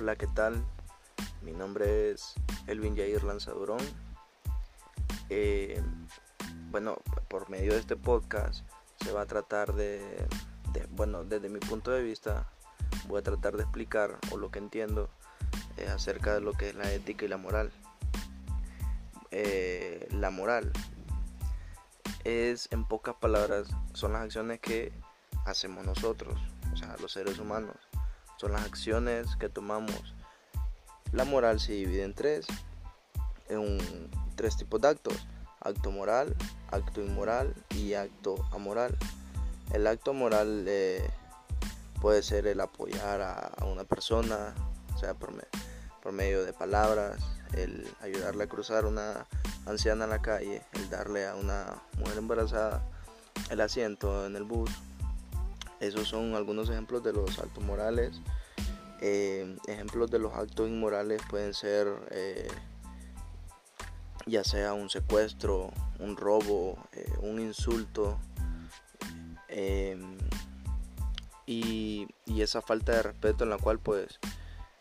Hola, ¿qué tal? Mi nombre es Elvin Jair Lanzadurón. Eh, bueno, por medio de este podcast se va a tratar de, bueno, desde mi punto de vista, voy a tratar de explicar o lo que entiendo eh, acerca de lo que es la ética y la moral. Eh, la moral es, en pocas palabras, son las acciones que hacemos nosotros, o sea, los seres humanos son las acciones que tomamos. La moral se divide en tres, en tres tipos de actos. Acto moral, acto inmoral y acto amoral. El acto moral eh, puede ser el apoyar a, una persona, o sea, por, por medio de palabras, el ayudarle a cruzar una anciana en la calle, el darle a una mujer embarazada el asiento en el bus, esos son algunos ejemplos de los actos morales. Eh, ejemplos de los actos inmorales pueden ser eh, ya sea un secuestro, un robo, eh, un insulto y, esa falta de respeto en la cual pues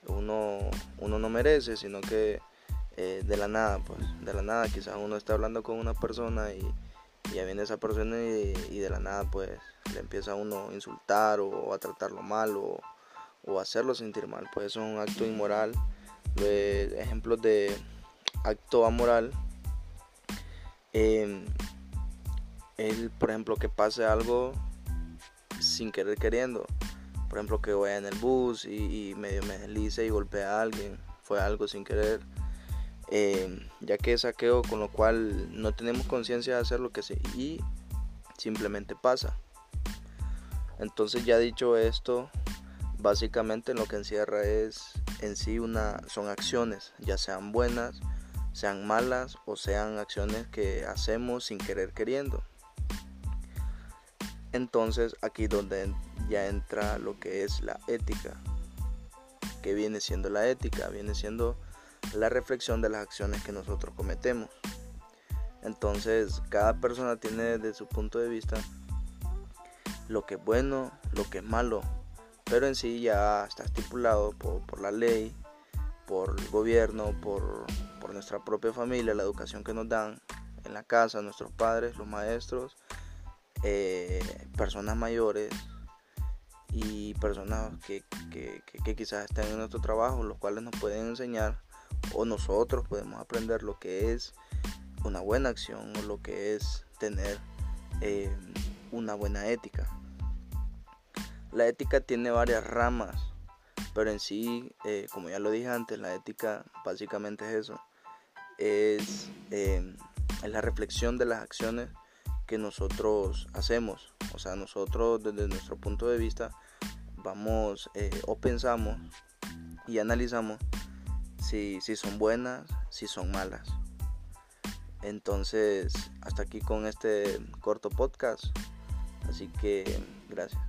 uno, uno no merece, sino que de la nada, pues de la nada quizás uno está hablando con una persona y, ya viene esa persona y, de la nada pues le empieza a uno a insultar o, a tratarlo mal o, o, hacerlo sentir mal. Pues eso es un acto inmoral. ejemplos de acto amoral. Eh, por ejemplo, que pase algo sin querer queriendo. Por ejemplo, que vaya en el bus y, y medio me deslice y golpea a alguien. Fue algo sin querer. Eh, ya que es saqueo con lo cual no tenemos conciencia de hacer lo que se y simplemente pasa. Entonces ya dicho esto, básicamente lo que encierra es en sí una son acciones, ya sean buenas, sean malas o sean acciones que hacemos sin querer queriendo. Entonces aquí donde ya entra lo que es la ética. que viene siendo la ética? Viene siendo la reflexión de las acciones que nosotros cometemos. Entonces, cada persona tiene desde su punto de vista lo que es bueno, lo que es malo, pero en sí ya está estipulado por, la ley, por el gobierno, por, nuestra propia familia, la educación que nos dan en la casa, nuestros padres, los maestros, eh, personas mayores y personas que, que quizás estén en nuestro trabajo, los cuales nos pueden enseñar o nosotros podemos aprender lo que es una buena acción o lo que es tener eh, una buena ética. La ética tiene varias ramas, pero en sí, eh, como ya lo dije antes, la ética básicamente es eso, es, eh, es la reflexión de las acciones que nosotros hacemos. O sea, nosotros desde nuestro punto de vista vamos o pensamos y analizamos si, si son buenas, si son malas. Entonces, hasta aquí con este corto podcast. Así que, gracias.